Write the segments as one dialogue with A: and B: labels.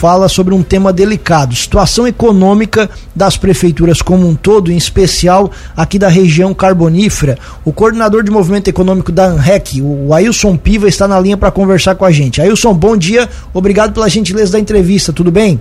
A: fala sobre um tema delicado, situação econômica das prefeituras como um todo, em especial aqui da região carbonífera. O coordenador de movimento econômico da ANREC, o Ailson Piva, está na linha para conversar com a gente. Ailson, bom dia, obrigado pela gentileza da entrevista, tudo bem?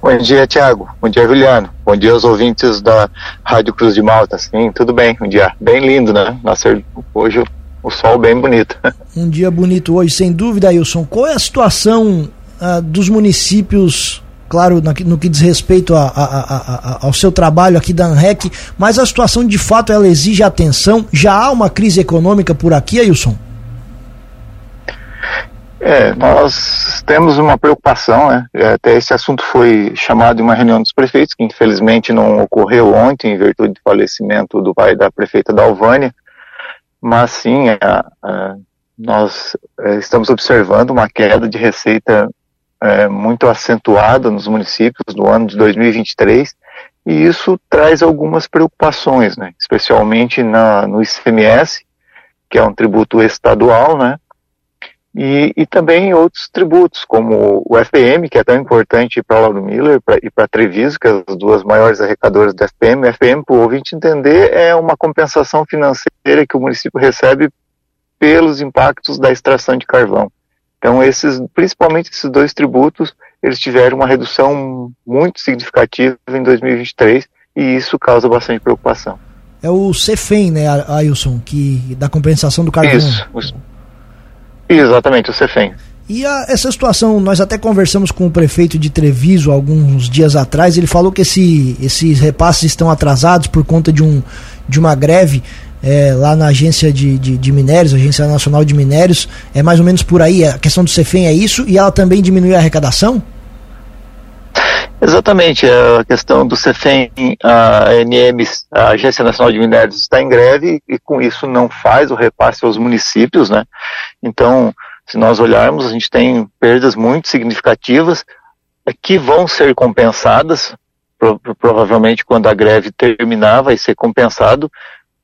B: Bom dia, Tiago. Bom dia, Juliano. Bom dia aos ouvintes da Rádio Cruz de Malta. Sim, tudo bem. Um dia bem lindo, né? Nascer hoje o sol bem bonito.
A: Um dia bonito hoje, sem dúvida, Wilson. Qual é a situação uh, dos municípios, claro, no, no que diz respeito a, a, a, ao seu trabalho aqui da ANREC, mas a situação de fato ela exige atenção? Já há uma crise econômica por aqui, Wilson?
B: É, nós temos uma preocupação, né? É, até esse assunto foi chamado em uma reunião dos prefeitos, que infelizmente não ocorreu ontem, em virtude do falecimento do pai da prefeita da Alvânia, mas sim, a, a, nós é, estamos observando uma queda de receita é, muito acentuada nos municípios no ano de 2023, e isso traz algumas preocupações, né? Especialmente na, no ICMS, que é um tributo estadual, né? E, e também outros tributos, como o FPM, que é tão importante para Lauro Miller pra, e para Treviso, que é as duas maiores arrecadoras do FPM. O FPM, para o ouvinte entender, é uma compensação financeira que o município recebe pelos impactos da extração de carvão. Então, esses, principalmente esses dois tributos, eles tiveram uma redução muito significativa em 2023 e isso causa bastante preocupação.
A: É o CEFEM, né, Ailson, que da compensação do carvão.
B: Isso, Exatamente, o CEFEM.
A: E a, essa situação, nós até conversamos com o prefeito de Treviso alguns dias atrás, ele falou que esse, esses repasses estão atrasados por conta de, um, de uma greve é, lá na agência de, de, de, minérios, Agência Nacional de Minérios, é mais ou menos por aí, a questão do CEFEM é isso, e ela também diminui a arrecadação?
B: Exatamente, a questão do CEFEM, a ANM, a Agência Nacional de Minérios está em greve e com isso não faz o repasse aos municípios, né? Então, se nós olharmos, a gente tem perdas muito significativas é, que vão ser compensadas, provavelmente quando a greve terminar vai ser compensado,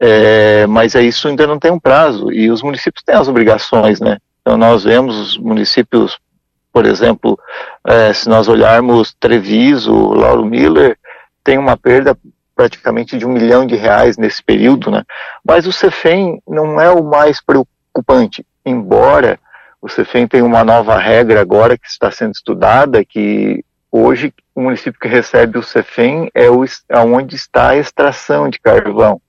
B: é, mas é isso ainda não tem um prazo e os municípios têm as obrigações, né? Então nós vemos os municípios por exemplo, é, se nós olharmos Treviso, Lauro Miller, tem uma perda praticamente de um milhão de reais nesse período, né? Mas o Cefem não é o mais preocupante, embora o Cefem tenha uma nova regra agora que está sendo estudada, que hoje o município que recebe o Cefem é o, onde está a extração de carvão.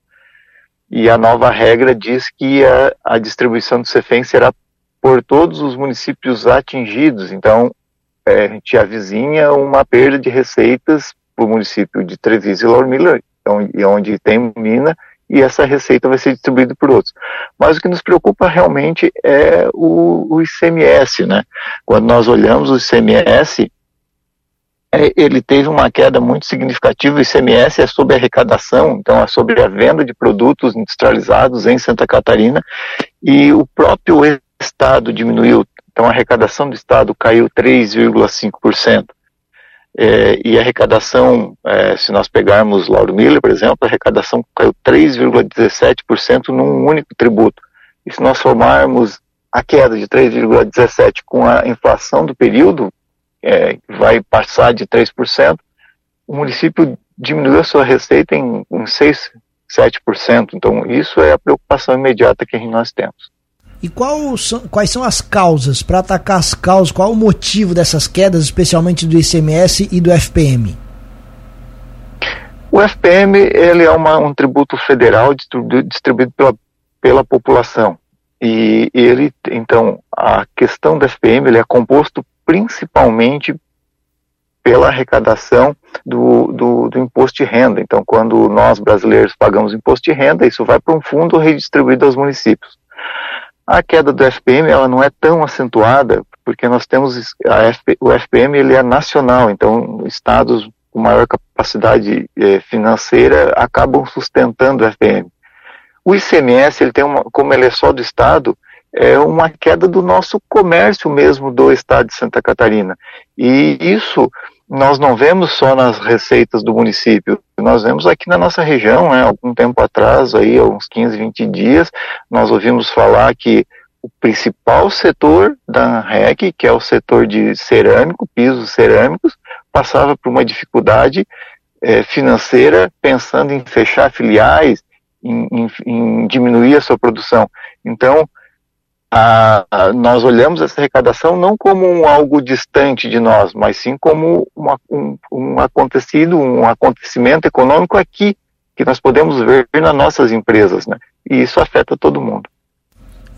B: E a nova regra diz que a, a distribuição do Cefem será por todos os municípios atingidos. Então, é, a gente avizinha uma perda de receitas para o município de Treviso e Lauro Miller, então, onde tem mina, e essa receita vai ser distribuída por outros. Mas o que nos preocupa realmente é o, o ICMS, né? Quando nós olhamos o ICMS, é, ele teve uma queda muito significativa. O ICMS é sobre arrecadação, então é sobre a venda de produtos industrializados em Santa Catarina, e o próprio Estado diminuiu, então a arrecadação do Estado caiu 3,5%. É, e a arrecadação, é, se nós pegarmos Lauro Miller, por exemplo, a arrecadação caiu 3,17% num único tributo. E se nós somarmos a queda de 3,17% com a inflação do período, é, vai passar de 3%, o município diminuiu a sua receita em, em 6, 7%. Então, isso é a preocupação imediata que nós temos.
A: E são, quais são as causas, para atacar as causas, qual o motivo dessas quedas, especialmente do ICMS e do FPM?
B: O FPM ele é uma, um tributo federal distribuído, pela, pela população. E ele, então, a questão do FPM ele é composto principalmente pela arrecadação do, do, do, imposto de renda. Então, quando nós brasileiros pagamos imposto de renda, isso vai para um fundo redistribuído aos municípios. A queda do FPM ela não é tão acentuada porque nós temos FP, o FPM ele é nacional, então estados com maior capacidade eh, financeira acabam sustentando o FPM. O ICMS ele tem uma, como ele é só do estado, é uma queda do nosso comércio mesmo do estado de Santa Catarina. E isso nós não vemos só nas receitas do município, nós vemos aqui na nossa região, né, algum tempo atrás, aí, uns 15, 20 dias, nós ouvimos falar que o principal setor da REC, que é o setor de cerâmico, pisos cerâmicos, passava por uma dificuldade é, financeira, pensando em fechar filiais, em, em, em diminuir a sua produção. Então, a, a, nós olhamos essa arrecadação não como um algo distante de nós, mas sim como uma, um, um acontecido, um acontecimento econômico aqui, que nós podemos ver nas nossas empresas, né? E isso afeta todo mundo.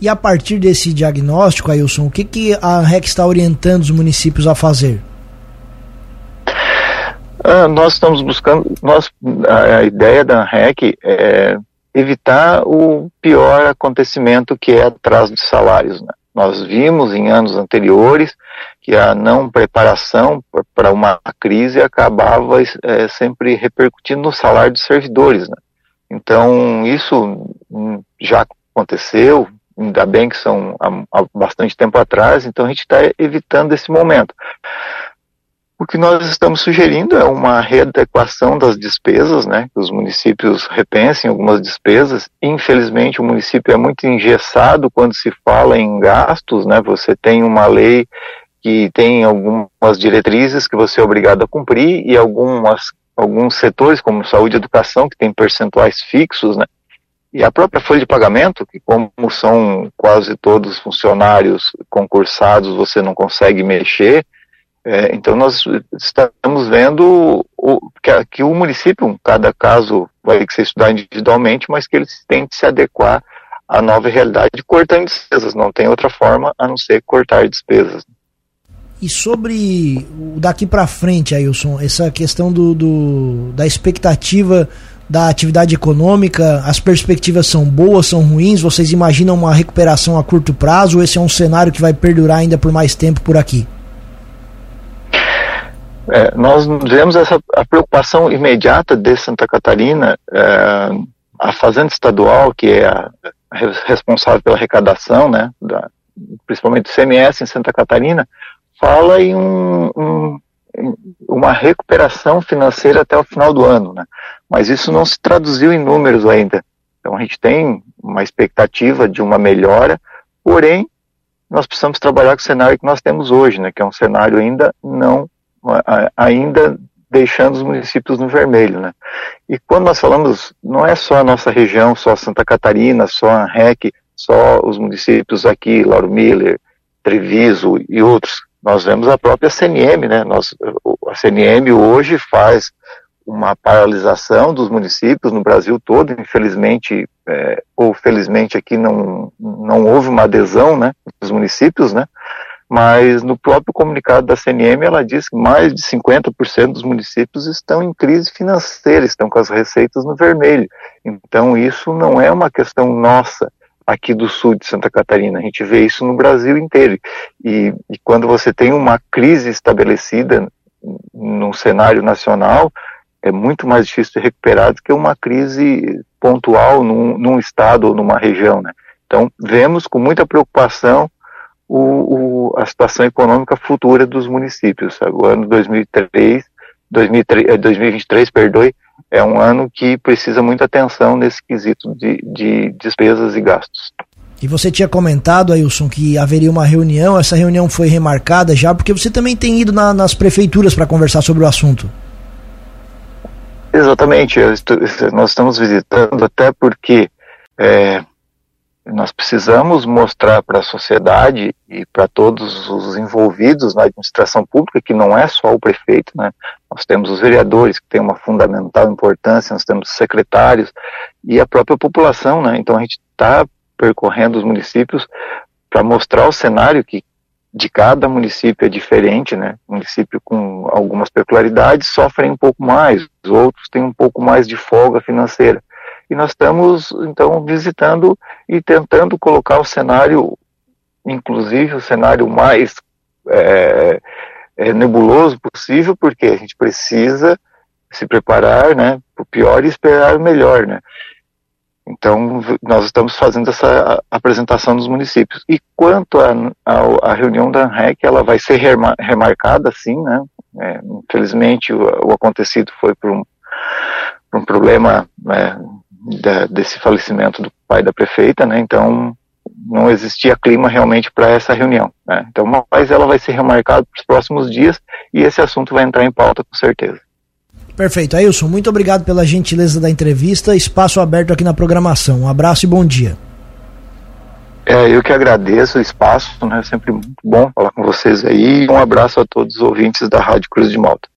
A: E a partir desse diagnóstico, Ailson, o que, que a REC está orientando os municípios a fazer?
B: Ah, nós estamos buscando, nós, a, ideia da REC é evitar o pior acontecimento que é atraso de salários. Né? Nós vimos em anos anteriores que a não preparação para uma crise acabava é, sempre repercutindo no salário dos servidores. Né? Então, isso hum, já aconteceu, ainda bem que são há, há bastante tempo atrás, então a gente está evitando esse momento. O que nós estamos sugerindo é uma readequação das despesas, né? Que os municípios repensem algumas despesas. Infelizmente, o município é muito engessado quando se fala em gastos, né? Você tem uma lei que tem algumas diretrizes que você é obrigado a cumprir e algumas alguns setores como saúde e educação que tem percentuais fixos, né? E a própria folha de pagamento, que como são quase todos funcionários concursados, você não consegue mexer. É, então nós estamos vendo o, que, que, o município, cada caso vai ser estudado individualmente, mas que ele tente se adequar à nova realidade cortando despesas. Não tem outra forma a não ser cortar despesas.
A: E sobre o daqui para frente, Ailson, essa questão do, do, da expectativa da atividade econômica, as perspectivas são boas, são ruins? Vocês imaginam uma recuperação a curto prazo ou esse é um cenário que vai perdurar ainda por mais tempo por aqui?
B: É, nós vemos essa a preocupação imediata de Santa Catarina, é, a Fazenda Estadual, que é a responsável pela arrecadação, né, da, principalmente do CMS em Santa Catarina, fala em um, um uma recuperação financeira até o final do ano, né? Mas isso não se traduziu em números ainda. Então a gente tem uma expectativa de uma melhora, porém nós precisamos trabalhar com o cenário que nós temos hoje, né? Que é um cenário ainda não ainda deixando os municípios no vermelho, né? E quando nós falamos, não é só a nossa região, só Santa Catarina, só a REC, só os municípios aqui, Lauro Miller, Treviso e outros nós vemos a própria CNM, né? Nós, a CNM hoje faz uma paralisação dos municípios no Brasil todo, infelizmente, é, ou felizmente aqui não, não houve uma adesão, né, dos municípios, né, mas no próprio comunicado da CNM ela diz que mais de 50% dos municípios estão em crise financeira, estão com as receitas no vermelho. Então isso não é uma questão nossa, aqui do sul de Santa Catarina. A gente vê isso no Brasil inteiro. E, e quando você tem uma crise estabelecida num cenário nacional, é muito mais difícil de recuperar do que uma crise pontual num, num estado ou numa região. Né? Então, vemos com muita preocupação o, o, a situação econômica futura dos municípios. O ano 2003, 2003 2023, perdoe, é um ano que precisa muita atenção nesse quesito de, de despesas e gastos.
A: E você tinha comentado, Ailson, que haveria uma reunião, essa reunião foi remarcada já, porque você também tem ido na, nas prefeituras para conversar sobre o assunto.
B: Exatamente, nós estamos visitando até porque é, nós precisamos mostrar para a sociedade e para todos os envolvidos na administração pública que não é só o prefeito, né? Nós temos os vereadores que têm uma fundamental importância, nós temos secretários e a própria população, né? Então a gente está percorrendo os municípios para mostrar o cenário que de cada município é diferente, né? município com algumas peculiaridades sofrem um pouco mais, os outros têm um pouco mais de folga financeira e nós estamos então visitando e tentando colocar o cenário, inclusive o cenário mais é, é, nebuloso possível, porque a gente precisa se preparar, né, para o pior e esperar o melhor, né. Então, nós estamos fazendo essa apresentação nos municípios. E quanto à reunião da ANREC, ela vai ser remarcada, sim, né? É, infelizmente, o, o, acontecido foi por um, um problema né, da, desse falecimento do pai da prefeita, né? Então não existia clima realmente para essa reunião. Né? Então, mas ela vai ser remarcada para os próximos dias e esse assunto vai entrar em pauta com certeza.
A: Perfeito. Ailson, muito obrigado pela gentileza da entrevista. Espaço aberto aqui na programação. Um abraço e bom dia.
B: É, eu que agradeço o espaço, né? Sempre muito bom falar com vocês aí. Um abraço a todos os ouvintes da Rádio Cruz de Malta.